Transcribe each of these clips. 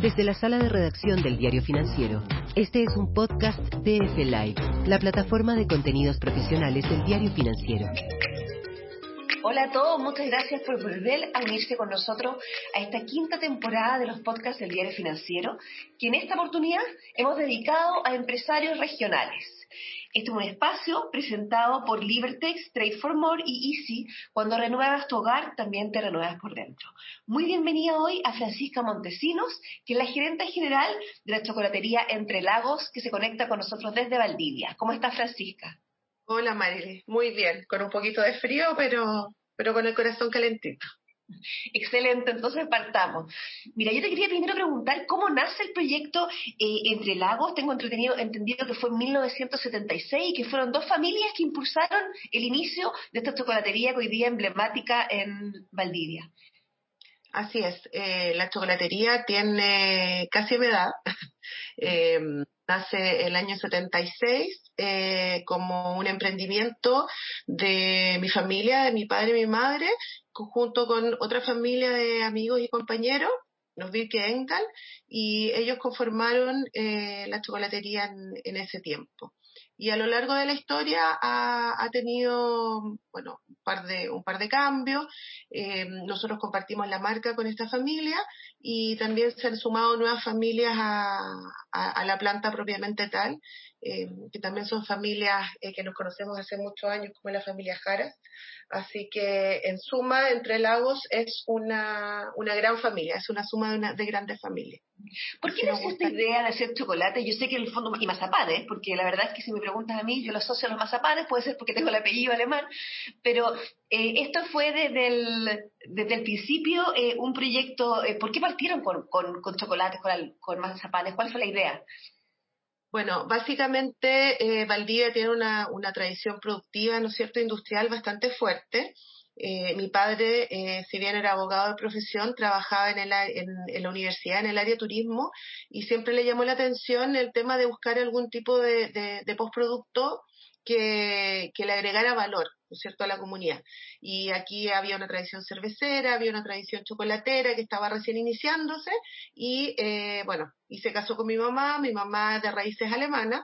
Desde la sala de redacción del Diario Financiero, este es un podcast DF Live, la plataforma de contenidos profesionales del Diario Financiero. Hola a todos, muchas gracias por volver a unirse con nosotros a esta quinta temporada de los podcasts del Diario Financiero, que en esta oportunidad hemos dedicado a empresarios regionales. Este es un espacio presentado por Libertex, Trade for More y Easy. Cuando renuevas tu hogar, también te renuevas por dentro. Muy bienvenida hoy a Francisca Montesinos, que es la gerente general de la chocolatería Entre Lagos, que se conecta con nosotros desde Valdivia. ¿Cómo está Francisca? Hola Marily, muy bien, con un poquito de frío, pero, pero con el corazón calentito. Excelente, entonces partamos. Mira, yo te quería primero preguntar cómo nace el proyecto eh, Entre Lagos. Tengo entretenido, entendido que fue en 1976 y que fueron dos familias que impulsaron el inicio de esta chocolatería que hoy día emblemática en Valdivia. Así es, eh, la chocolatería tiene casi mi edad. eh, nace el año 76 eh, como un emprendimiento de mi familia, de mi padre y mi madre, junto con otra familia de amigos y compañeros, los Birke Engel, y ellos conformaron eh, la chocolatería en, ese tiempo. Y a lo largo de la historia ha, tenido, bueno, un par de, un par de cambios. Eh, nosotros compartimos la marca con esta familia y también se han sumado nuevas familias a, a, la planta propiamente tal, eh, que también son familias que nos conocemos hace muchos años, como la familia Jaras. Así que, en suma, Entre Lagos es una, una gran familia, es una suma de, una, de grandes familias. ¿Por qué nació esta idea de hacer chocolate? Yo sé que en el fondo, y mazapanes, porque la verdad es que si me preguntas a mí, yo lo asocio a los mazapanes, puede ser porque tengo el apellido alemán, pero eh, esto fue desde el, desde el principio eh, un proyecto, eh, ¿por qué partieron con, con, con chocolates, con, con mazapanes? ¿Cuál fue la idea? Bueno, básicamente eh, Valdivia tiene una, tradición productiva, ¿no es cierto?, industrial bastante fuerte. Eh, mi padre, eh, si bien era abogado de profesión, trabajaba en, el, en, la universidad, en el área de turismo, y siempre le llamó la atención el tema de buscar algún tipo de, de, de postproducto que, que le agregara valor. ¿no es cierto?, a la comunidad. Y aquí había una tradición cervecera, había una tradición chocolatera que estaba recién iniciándose y, eh, bueno, y se casó con mi mamá, mi mamá de raíces alemanas,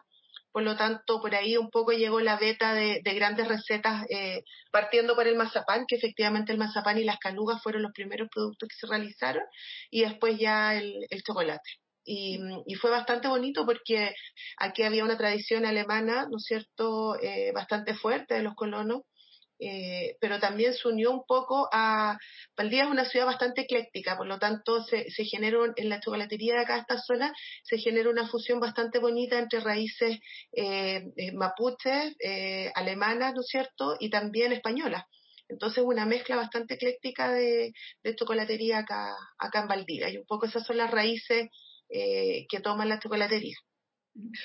por lo tanto, por ahí un poco llegó la beta de, grandes recetas, eh, partiendo por el mazapán, que efectivamente el mazapán y las calugas fueron los primeros productos que se realizaron, y después ya el chocolate. Y, y, fue bastante bonito porque aquí había una tradición alemana, ¿no es cierto?, eh, bastante fuerte de los colonos, eh, pero también se unió un poco a... Valdivia es una ciudad bastante ecléctica, por lo tanto se, se generó en la chocolatería de acá, esta zona, se genera una fusión bastante bonita entre raíces eh, eh mapuches, eh, alemanas, ¿no es cierto?, y también españolas. Entonces una mezcla bastante ecléctica de, de chocolatería acá, acá en Valdivia, y un poco esas son las raíces eh, que toman la chocolatería.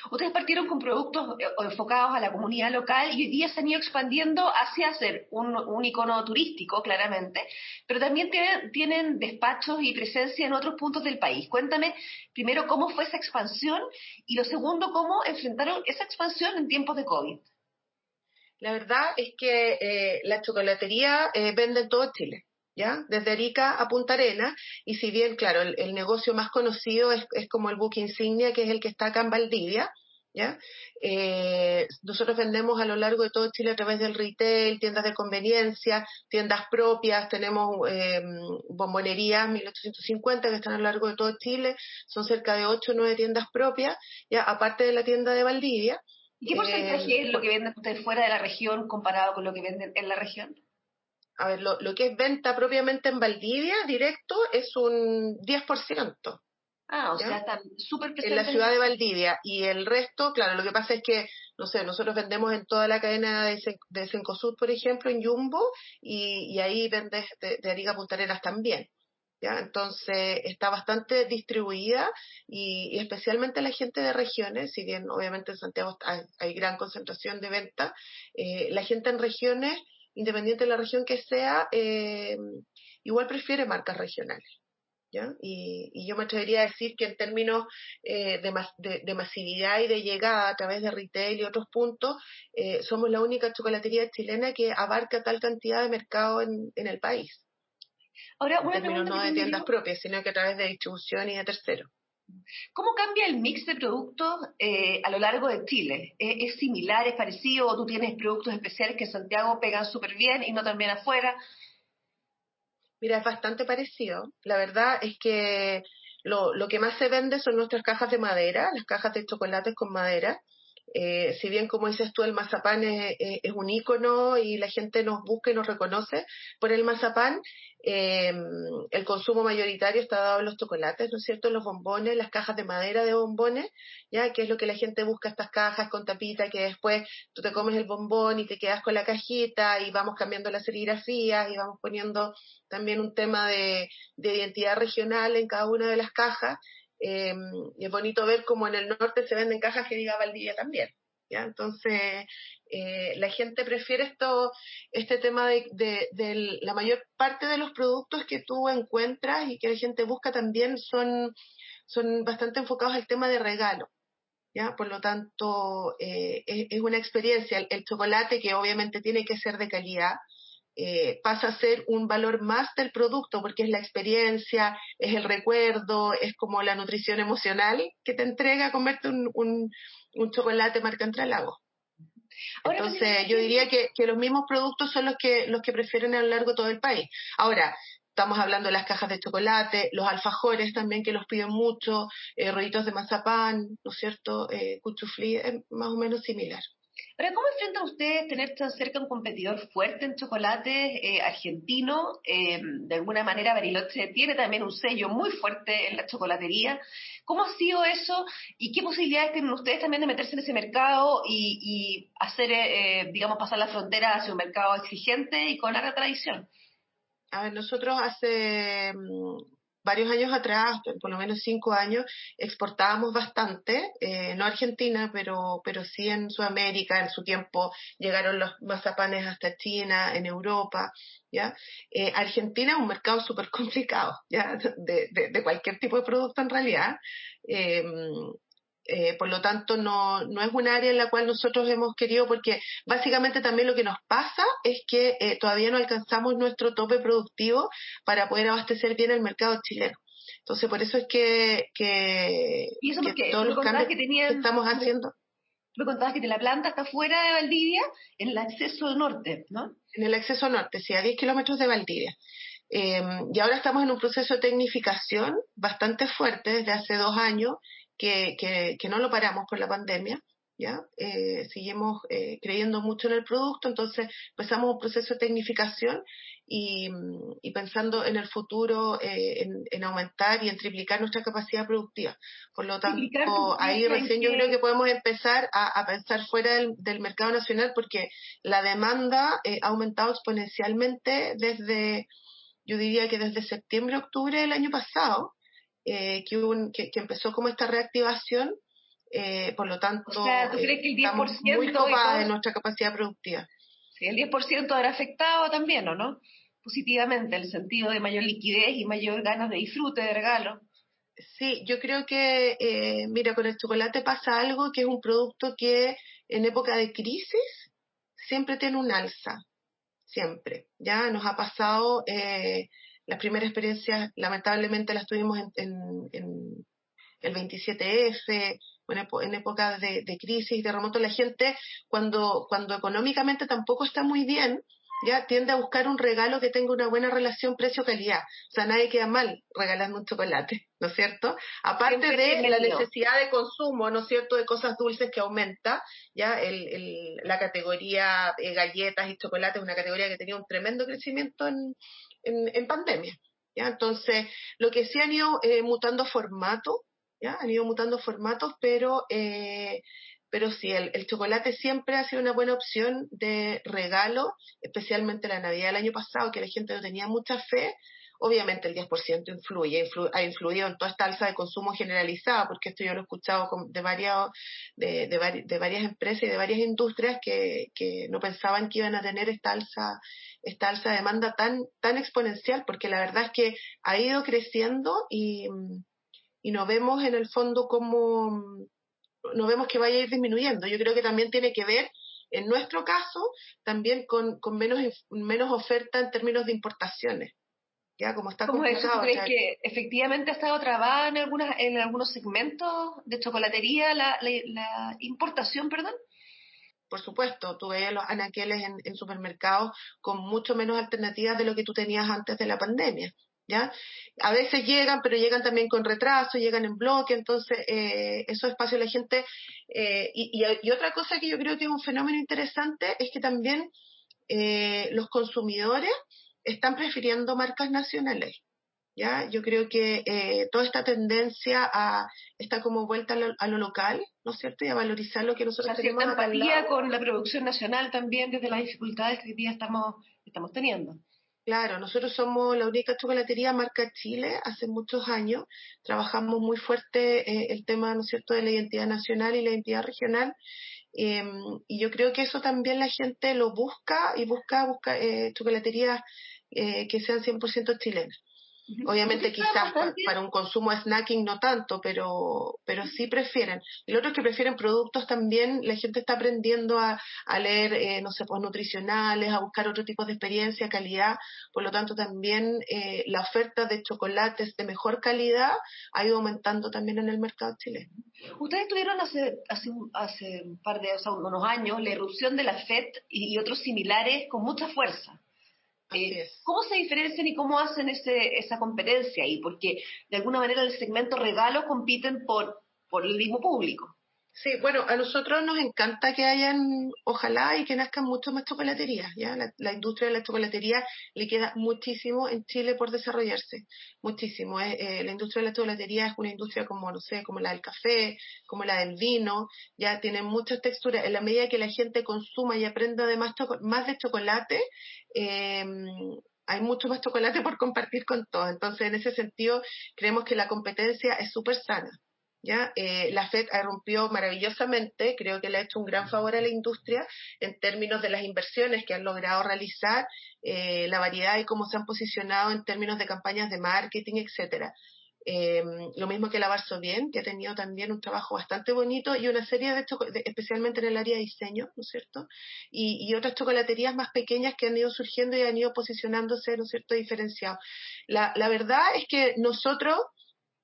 Ustedes partieron con productos eh, enfocados a la comunidad local y hoy día se han ido expandiendo hacia ser un, un icono turístico, claramente, pero también tienen, tienen despachos y presencia en otros puntos del país. Cuéntame primero cómo fue esa expansión y lo segundo, cómo enfrentaron esa expansión en tiempos de COVID. La verdad es que eh, la chocolatería eh, vende en todo Chile. Desde Arica a Punta Arena, y si bien, claro, el, negocio más conocido es, como el buque insignia, que es el que está acá en Valdivia, ¿ya? Eh, nosotros vendemos a lo largo de todo Chile a través del retail, tiendas de conveniencia, tiendas propias, tenemos eh, bombonerías 1850 que están a lo largo de todo Chile, son cerca de 8 o 9 tiendas propias, ya aparte de la tienda de Valdivia. ¿Y qué porcentaje eh, es lo que venden ustedes fuera de la región comparado con lo que venden en la región? A ver, lo, lo, que es venta propiamente en Valdivia, directo, es un 10%. Ah, o sea, están súper En la ciudad de Valdivia. Y el resto, claro, lo que pasa es que, no sé, nosotros vendemos en toda la cadena de, de Cencosud, por ejemplo, en Jumbo, y, y ahí vendes de, de Arica Puntarenas también. ¿Ya? Entonces está bastante distribuida y, y, especialmente la gente de regiones, si bien obviamente en Santiago hay, hay gran concentración de venta, eh, la gente en regiones independiente de la región que sea, eh, igual prefiere marcas regionales. ¿ya? Y, yo me atrevería a decir que en términos eh, de, de, masividad y de llegada a través de retail y otros puntos, eh, somos la única chocolatería chilena que abarca tal cantidad de mercado en, el país. Ahora, una en términos no de tiendas propias, sino que a través de distribución y de terceros. ¿Cómo cambia el mix de productos eh, a lo largo de Chile? ¿Es, similar, es parecido o tú tienes productos especiales que en Santiago pegan súper bien y no también afuera? Mira, es bastante parecido. La verdad es que lo, lo que más se vende son nuestras cajas de madera, las cajas de chocolates con madera. Eh, si bien, como dices tú, el mazapán es, es, un ícono y la gente nos busca y nos reconoce por el mazapán, eh, el consumo mayoritario está dado en los chocolates, ¿no es cierto? Los bombones, las cajas de madera de bombones, ya que es lo que la gente busca, estas cajas con tapita, que después tú te comes el bombón y te quedas con la cajita y vamos cambiando las serigrafías y vamos poniendo también un tema de, de identidad regional en cada una de las cajas eh, es bonito ver cómo en el norte se venden cajas que diga Valdivia también. ¿ya? Entonces, eh, la gente prefiere esto, este tema de, de, la mayor parte de los productos que tú encuentras y que la gente busca también son, son bastante enfocados al tema de regalo. ¿Ya? Por lo tanto, eh, es, es, una experiencia. el, chocolate, que obviamente tiene que ser de calidad, eh, pasa a ser un valor más del producto porque es la experiencia, es el recuerdo, es como la nutrición emocional que te entrega comerte un, un, un chocolate marca Entralago. Entonces, yo diría que, que, los mismos productos son los que, los que prefieren a lo largo de todo el país. Ahora, estamos hablando de las cajas de chocolate, los alfajores también que los piden mucho, eh, rollitos de mazapán, ¿no es cierto? Eh, cuchuflí, es más o menos similar. Pero ¿cómo enfrentan ustedes tener tan cerca un competidor fuerte en chocolate eh, argentino? Eh, de alguna manera Bariloche tiene también un sello muy fuerte en la chocolatería. ¿Cómo ha sido eso y qué posibilidades tienen ustedes también de meterse en ese mercado y, y hacer, eh, digamos, pasar la frontera hacia un mercado exigente y con larga tradición? A ver, nosotros hace mm, varios años atrás, por lo menos cinco años, exportábamos bastante, eh, no Argentina, pero, pero sí en Sudamérica, en su tiempo llegaron los mazapanes hasta China, en Europa, ¿ya? Eh, Argentina es un mercado súper complicado, ¿ya? De, de, de, cualquier tipo de producto en realidad. Eh, eh, por lo tanto, no, no es un área en la cual nosotros hemos querido, porque básicamente también lo que nos pasa es que eh, todavía no alcanzamos nuestro tope productivo para poder abastecer bien el mercado chileno. Entonces, por eso es que, que, ¿Y eso que todos los cambios que, tenían, que, estamos haciendo. Me contabas que la planta está fuera de Valdivia, en el acceso norte, ¿no? En el acceso norte, sí, a 10 kilómetros de Valdivia. Eh, y ahora estamos en un proceso de tecnificación bastante fuerte desde hace dos años que, que, que no lo paramos por la pandemia, ¿ya? Eh, seguimos eh, creyendo mucho en el producto, entonces empezamos un proceso de tecnificación y, y pensando en el futuro eh, en, en, aumentar y en triplicar nuestra capacidad productiva. Por lo tanto, ahí recién yo creo que podemos empezar a, a pensar fuera del, del, mercado nacional porque la demanda eh, ha aumentado exponencialmente desde, yo diría que desde septiembre, octubre del año pasado eh, que, un, que, que, empezó como esta reactivación, eh, por lo tanto, o sea, ¿tú crees que el 10% estamos muy copadas de nuestra capacidad productiva. Sí, el 10% habrá afectado también, ¿o no? Positivamente, el sentido de mayor liquidez y mayor ganas de disfrute, de regalo. Sí, yo creo que, eh, mira, con el chocolate pasa algo que es un producto que en época de crisis siempre tiene un alza, siempre. Ya nos ha pasado eh, las primeras experiencias, lamentablemente, las tuvimos en, en, el 27F, en épocas de, de crisis y terremotos. La gente, cuando, cuando económicamente tampoco está muy bien, ya tiende a buscar un regalo que tenga una buena relación precio-calidad. O sea, nadie queda mal regalando un chocolate, ¿no es cierto? Aparte de la necesidad de consumo, ¿no es cierto?, de cosas dulces que aumenta, ya el, el, la categoría de galletas y chocolates es una categoría que tenía un tremendo crecimiento en, en, en pandemia. ¿ya? Entonces, lo que sí han ido eh, mutando formatos, ¿ya? Han ido mutando formatos, pero, eh, pero sí, el, el, chocolate siempre ha sido una buena opción de regalo, especialmente la Navidad del año pasado, que la gente no tenía mucha fe. Obviamente el 10% influye, influ, ha influido en toda esta alza de consumo generalizada, porque esto yo lo he escuchado de, varias, de, de, de varias empresas y de varias industrias que, que no pensaban que iban a tener esta alza esta alza de demanda tan, tan exponencial, porque la verdad es que ha ido creciendo y, y no vemos en el fondo cómo, no vemos que vaya a ir disminuyendo. Yo creo que también tiene que ver, en nuestro caso, también con, con menos, menos oferta en términos de importaciones. ya como está ¿Cómo es eso? ¿Tú crees que efectivamente ha estado trabada en, algunas, en algunos segmentos de chocolatería la, la, importación, perdón? Por supuesto, tú veías los anaqueles en, en supermercados con mucho menos alternativas de lo que tú tenías antes de la pandemia. ¿Ya? A veces llegan, pero llegan también con retraso, llegan en bloque, entonces eh, esos espacios la gente... Eh, y, y, otra cosa que yo creo que es un fenómeno interesante es que también eh, los consumidores están prefiriendo marcas nacionales. ¿ya? Yo creo que eh, toda esta tendencia a, está como vuelta a lo, local, ¿no es cierto? Y a valorizar lo que nosotros tenemos empatía con la producción nacional también desde las dificultades que hoy día estamos, estamos teniendo. Claro, nosotros somos la única chocolatería marca Chile hace muchos años. Trabajamos muy fuerte eh, el tema, ¿no es cierto?, de la identidad nacional y la identidad regional. Em, y yo creo que eso también la gente lo busca y busca, busca eh, chocolaterías eh, que sean 100% chilenas. Obviamente quizás para un consumo snacking no tanto, pero, pero sí prefieren. Y lo otro es que prefieren productos también, la gente está aprendiendo a, a leer, eh, no sé, pues nutricionales, a buscar otro tipo de experiencia, calidad. Por lo tanto, también eh, la oferta de chocolates de mejor calidad ha ido aumentando también en el mercado chileno. Ustedes tuvieron hace, hace, hace un par de unos años la erupción de la FED y otros similares con mucha fuerza. Eh, ¿Cómo se diferencian y cómo hacen ese, esa competencia ahí? Porque de alguna manera el segmento regalo compiten por, por el mismo público. Sí, bueno, a nosotros nos encanta que hayan, ojalá y que nazcan mucho más chocolaterías, ¿ya? La, industria de la chocolatería le queda muchísimo en Chile por desarrollarse, muchísimo. Eh, eh, la industria de la chocolatería es una industria como, no sé, como la del café, como la del vino, ya tiene muchas texturas. En la medida que la gente consuma y aprenda además más de chocolate, eh, hay mucho más chocolate por compartir con todos. Entonces, en ese sentido, creemos que la competencia es súper sana. ¿Ya? Eh, la FED rompió maravillosamente, creo que le ha hecho un gran favor a la industria en términos de las inversiones que han logrado realizar, eh, la variedad y cómo se han posicionado en términos de campañas de marketing, etcétera. Eh, lo mismo que la Bien, que ha tenido también un trabajo bastante bonito y una serie de, especialmente en el área de diseño, ¿no es cierto? Y, y, otras chocolaterías más pequeñas que han ido surgiendo y han ido posicionándose, ¿no es cierto?, diferenciados. La, la verdad es que nosotros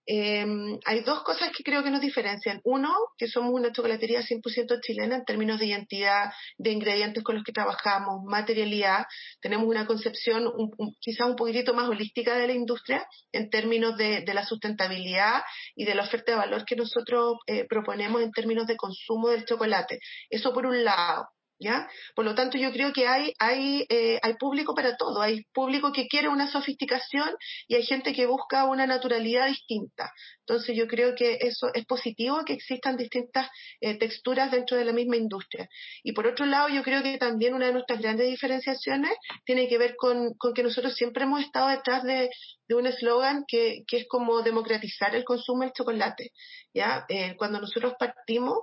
eh, hay dos cosas que creo que nos diferencian. Uno, que somos una chocolatería 100% chilena en términos de identidad, de ingredientes con los que trabajamos, materialidad. Tenemos una concepción un, quizás un poquitito más holística de la industria en términos de, de la sustentabilidad y de la oferta de valor que nosotros eh, proponemos en términos de consumo del chocolate. Eso por un lado. ¿Ya? Por lo tanto, yo creo que hay, hay, eh, hay público para todo. Hay público que quiere una sofisticación y hay gente que busca una naturalidad distinta. Entonces, yo creo que eso es positivo, que existan distintas eh, texturas dentro de la misma industria. Y por otro lado, yo creo que también una de nuestras grandes diferenciaciones tiene que ver con, con que nosotros siempre hemos estado detrás de, de un eslogan que, que, es como democratizar el consumo del chocolate. ¿ya? Eh, cuando nosotros partimos,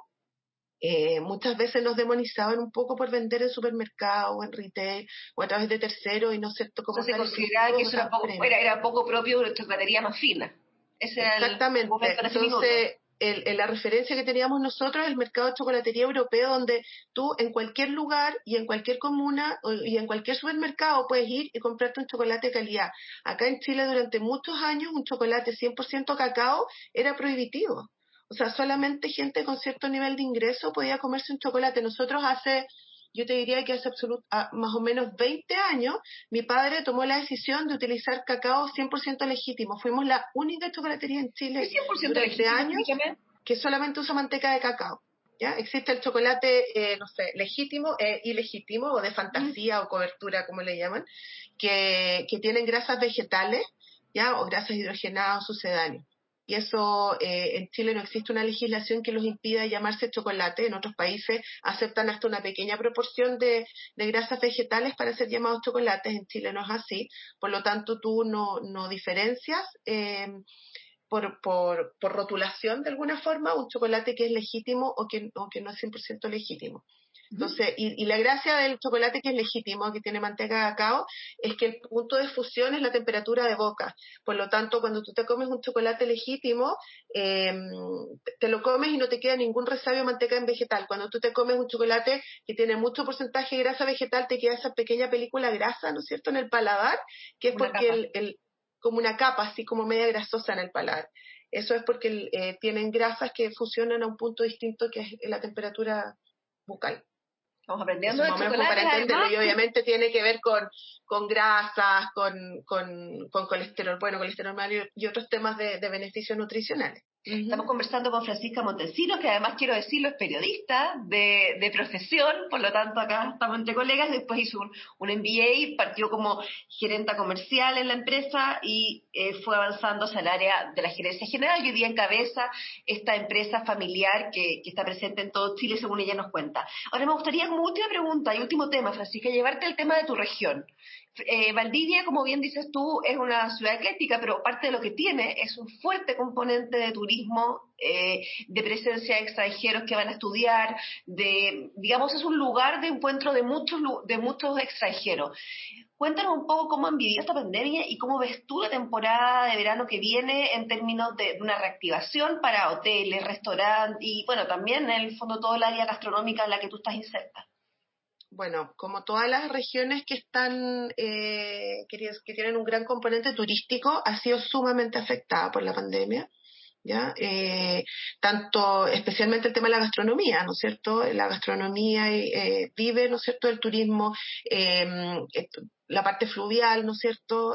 eh, muchas veces nos demonizaban un poco por vender en supermercado o en retail o a través de terceros y no sé cómo se consideraba que eso era poco, era, poco propio de nuestra chocolatería más fina. Ese Exactamente. Entonces, el, la referencia que teníamos nosotros es el mercado de chocolatería europeo, donde tú en cualquier lugar y en cualquier comuna y en cualquier supermercado puedes ir y comprarte un chocolate de calidad. Acá en Chile durante muchos años un chocolate 100% cacao era prohibitivo. O sea, solamente gente con cierto nivel de ingreso podía comerse un chocolate. Nosotros hace, yo te diría que hace más o menos 20 años, mi padre tomó la decisión de utilizar cacao 100% legítimo. Fuimos la única chocolatería en Chile 100% durante años que solamente usa manteca de cacao. ¿Ya? Existe el chocolate, eh, no sé, legítimo e ilegítimo, o de fantasía o cobertura, como le llaman, que, que tienen grasas vegetales, ¿ya? O grasas hidrogenadas o sucedáneos y eso eh, en Chile no existe una legislación que los impida llamarse chocolate. En otros países aceptan hasta una pequeña proporción de, grasas vegetales para ser llamados chocolates. En Chile no es así. Por lo tanto, tú no, no diferencias eh, por, por, rotulación de alguna forma un chocolate que es legítimo o que, o que no es 100% legítimo. Entonces, y, la gracia del chocolate que es legítimo, que tiene manteca de cacao, es que el punto de fusión es la temperatura de boca. Por lo tanto, cuando tú te comes un chocolate legítimo, em, te lo comes y no te queda ningún resabio de manteca en vegetal. Cuando tú te comes un chocolate que tiene mucho porcentaje de grasa vegetal, te queda esa pequeña película grasa, ¿no es cierto?, en el paladar, que es porque el, como una capa, así como media grasosa en el paladar. Eso es porque eh, tienen grasas que fusionan a un punto distinto que es la temperatura bucal. Estamos aprendiendo de para entenderlo y obviamente tiene que ver con, con grasas, con, con, con colesterol bueno, colesterol malo y otros temas de beneficios nutricionales. Estamos conversando con Francisca Montesinos, que además quiero decirlo es periodista de, de profesión, por lo tanto acá estamos entre colegas, después hizo un, un MBA, partió como gerenta comercial en la empresa y eh, fue avanzando hacia el área de la gerencia general y hoy día encabeza esta empresa familiar que, que, está presente en todo Chile, según ella nos cuenta. Ahora me gustaría como última pregunta y último tema, Francisca, llevarte el tema de tu región. Eh, Valdivia, como bien dices tú, es una ciudad ecléctica, pero parte de lo que tiene es un fuerte componente de turismo, eh, de presencia de extranjeros que van a estudiar, de, digamos, es un lugar de encuentro de muchos, de muchos extranjeros. Cuéntanos un poco cómo han vivido esta pandemia y cómo ves tú la temporada de verano que viene en términos de una reactivación para hoteles, restaurantes y, bueno, también en el fondo todo el área gastronómica en la que tú estás inserta bueno, como todas las regiones que están, eh, que, tienen un gran componente turístico, ha sido sumamente afectada por la pandemia. ¿Ya? Eh, tanto especialmente el tema de la gastronomía, ¿no es cierto? La gastronomía eh, vive, ¿no es cierto?, el turismo, la parte fluvial, ¿no es cierto?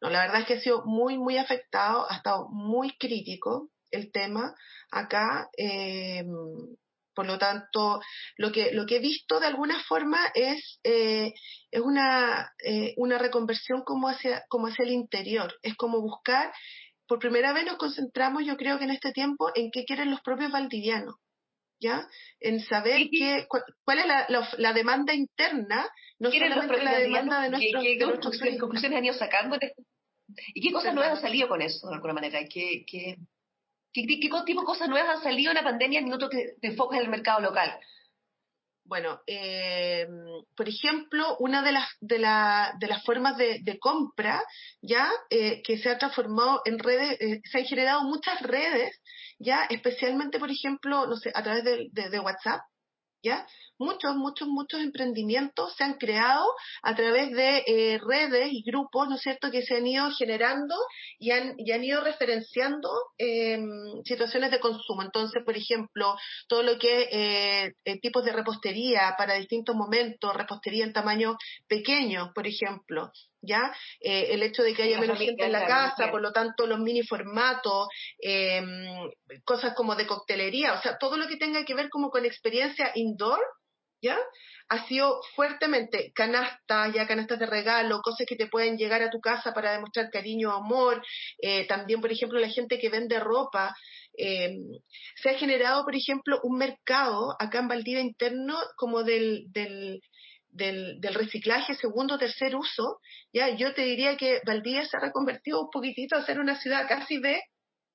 no, la verdad es que ha sido muy, muy afectado, ha estado muy crítico el tema acá. Por lo tanto, lo que, lo que he visto de alguna forma es, eh, es una, eh, una reconversión como hacia, como hacia el interior. Es como buscar, por primera vez nos concentramos, yo creo que en este tiempo, en qué quieren los propios valdivianos. ¿Ya? En saber qué, cuál, es la, la, demanda interna, no solamente la demanda de, nuestros, ¿Qué, qué, conclusiones han ido sacando? ¿Y qué cosas nuevas han salido con eso, de alguna manera? ¿Qué, qué, ¿Qué, tipo de cosas nuevas han salido en la pandemia en minutos que te enfocas en el mercado local? Bueno, eh, por ejemplo, una de las, de, la, de las formas de, compra ya eh, que se ha transformado en redes, eh, se han generado muchas redes, ya especialmente, por ejemplo, no sé, a través de, de WhatsApp, ¿ya? Muchos, muchos, muchos emprendimientos se han creado a través de eh, redes y grupos, ¿no es cierto?, que se han ido generando y han, y han ido referenciando eh, situaciones de consumo. Entonces, por ejemplo, todo lo que es eh, eh, tipos de repostería para distintos momentos, repostería en tamaño pequeño, por ejemplo, ¿ya? Eh, el hecho de que haya menos gente en la casa, por lo tanto los mini formatos, eh, cosas como de coctelería, o sea, todo lo que tenga que ver como con experiencia indoor, ¿ya? Ha sido fuertemente canastas, ya canastas de regalo, cosas que te pueden llegar a tu casa para demostrar cariño, amor, eh, también, por ejemplo, la gente que vende ropa, se ha generado, por ejemplo, un mercado acá en Valdivia interno como del, del del, reciclaje segundo tercer uso, ya yo te diría que Valdivia se ha reconvertido un poquitito a ser una ciudad casi de,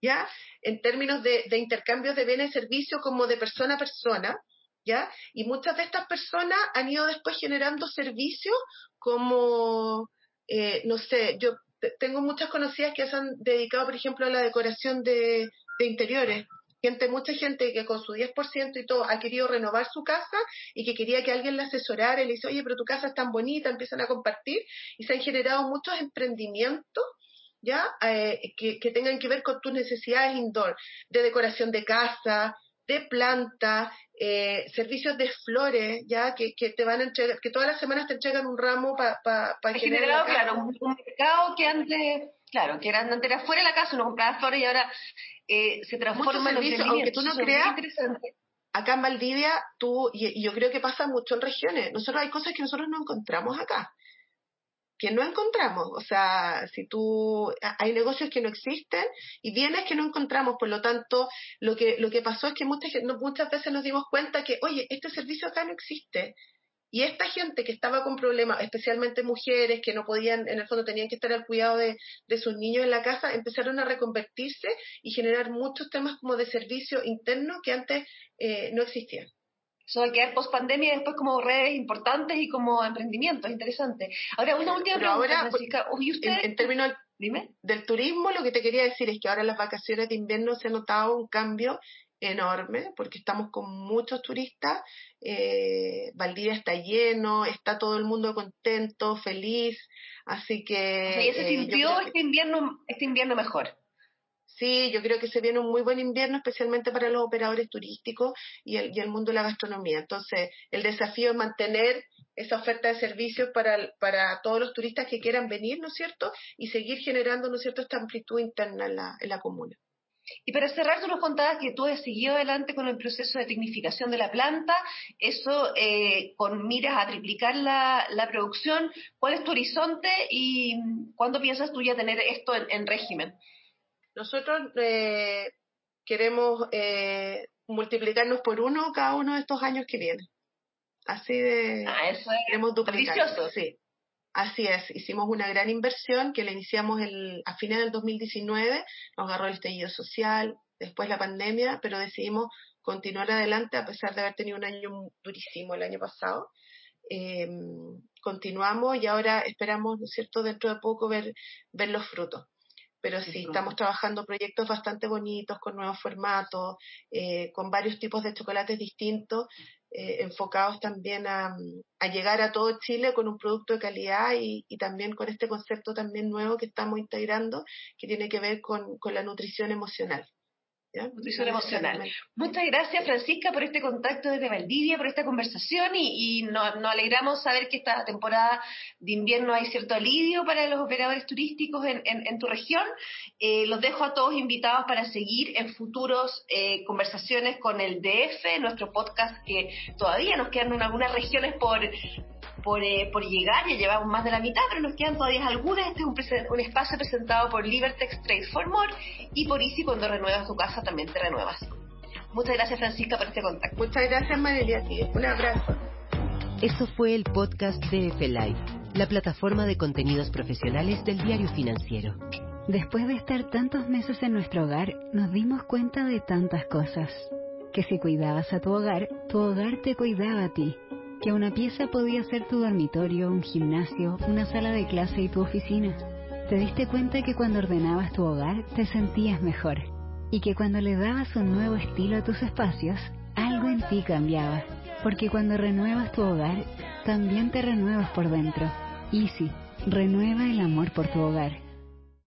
ya, en términos de, de intercambios de bienes y servicios como de persona a persona, ya, y muchas de estas personas han ido después generando servicios como, eh, no sé, yo tengo muchas conocidas que se han dedicado, por ejemplo, a la decoración de, de interiores, gente, mucha gente que con su 10% y todo ha querido renovar su casa y que quería que alguien la asesorara y le dice, oye, pero tu casa es tan bonita, empiezan a compartir y se han generado muchos emprendimientos ya eh, que, tengan que ver con tus necesidades indoor, de decoración de casa, de planta, eh, servicios de flores, ya que, que, te van a entregar, que todas las semanas te entregan un ramo para pa, pa generado, claro, un, mercado que antes, claro, que era, antes era fuera de la casa, uno compraba flores y ahora eh, se transforma en servicios, aunque tú no creas, acá en Valdivia, tú, y, yo creo que pasa mucho en regiones, nosotros hay cosas que nosotros no encontramos acá, que no encontramos, o sea, si tú, hay negocios que no existen y bienes que no encontramos, por lo tanto, lo que, lo que pasó es que muchas, muchas veces nos dimos cuenta que, oye, este servicio acá no existe, y esta gente que estaba con problemas, especialmente mujeres que no podían, en el fondo tenían que estar al cuidado de, sus niños en la casa, empezaron a reconvertirse y generar muchos temas como de servicio interno que antes eh, no existían. Eso va a quedar post pandemia y después como redes importantes y como emprendimientos, interesante. Ahora, una última pregunta, ahora, en, términos del turismo, lo que te quería decir es que ahora en las vacaciones de invierno se ha notado un cambio enorme porque estamos con muchos turistas. Eh, Valdivia está lleno, está todo el mundo contento, feliz. Así que. se sintió este, invierno, este invierno mejor. Sí, yo creo que se viene un muy buen invierno, especialmente para los operadores turísticos y el, mundo de la gastronomía. Entonces, el desafío es mantener esa oferta de servicios para, para todos los turistas que quieran venir, ¿no es cierto? Y seguir generando, ¿no es cierto?, esta amplitud interna en la, en la comuna. Y para cerrar, tú nos contabas que tú has seguido adelante con el proceso de tecnificación de la planta, eso eh, con miras a triplicar la, la, producción. ¿Cuál es tu horizonte y cuándo piensas tú ya tener esto en régimen? Nosotros eh, queremos eh, multiplicarnos por uno cada uno de estos años que vienen. Así de... Ah, eso es queremos duplicar. Sí. Así es, hicimos una gran inversión que la iniciamos el, a fines del 2019, nos agarró el estallido social, después la pandemia, pero decidimos continuar adelante a pesar de haber tenido un año durísimo el año pasado. Eh, continuamos y ahora esperamos, ¿no es cierto?, dentro de poco ver, ver los frutos pero sí, estamos trabajando proyectos bastante bonitos, con nuevos formatos, eh, con varios tipos de chocolates distintos, eh, enfocados también a, a, llegar a todo Chile con un producto de calidad y, y, también con este concepto también nuevo que estamos integrando, que tiene que ver con, con la nutrición emocional. Nutrición emocional. Muchas gracias, Francisca, por este contacto desde Valdivia, por esta conversación y, nos, alegramos saber que esta temporada de invierno hay cierto alivio para los operadores turísticos en, tu región. Eh, los dejo a todos invitados para seguir en futuros eh, conversaciones con el DF, nuestro podcast que todavía nos quedan algunas regiones por, por, eh, por llegar, ya llevamos más de la mitad, pero nos quedan todavía algunas. Este es un, espacio presentado por Libertex Trade for More y por Easy cuando renuevas tu casa también te renuevas. Muchas gracias Francisca por este contacto. Muchas gracias María, un abrazo. Eso fue el podcast de F-Live, la plataforma de contenidos profesionales del diario financiero. Después de estar tantos meses en nuestro hogar, nos dimos cuenta de tantas cosas. Que si cuidabas a tu hogar, tu hogar te cuidaba a ti que una pieza podía ser tu dormitorio, un gimnasio, una sala de clase y tu oficina. Te diste cuenta que cuando ordenabas tu hogar te sentías mejor y que cuando le dabas un nuevo estilo a tus espacios, algo en ti cambiaba. Porque cuando renuevas tu hogar, también te renuevas por dentro. Easy, renueva el amor por tu hogar.